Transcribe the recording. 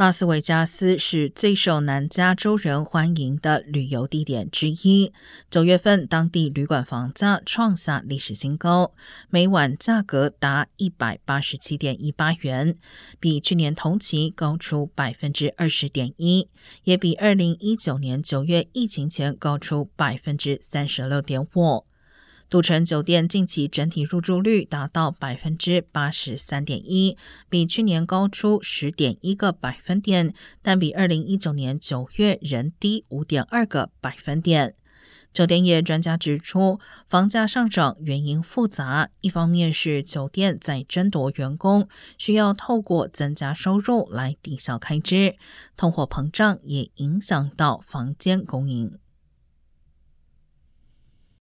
拉斯维加斯是最受南加州人欢迎的旅游地点之一。九月份，当地旅馆房价创下历史新高，每晚价格达一百八十七点一八元，比去年同期高出百分之二十点一，也比二零一九年九月疫情前高出百分之三十六点五。赌城酒店近期整体入住率达到百分之八十三点一，比去年高出十点一个百分点，但比二零一九年九月仍低五点二个百分点。酒店业专家指出，房价上涨原因复杂，一方面是酒店在争夺员工，需要透过增加收入来抵消开支；通货膨胀也影响到房间供应。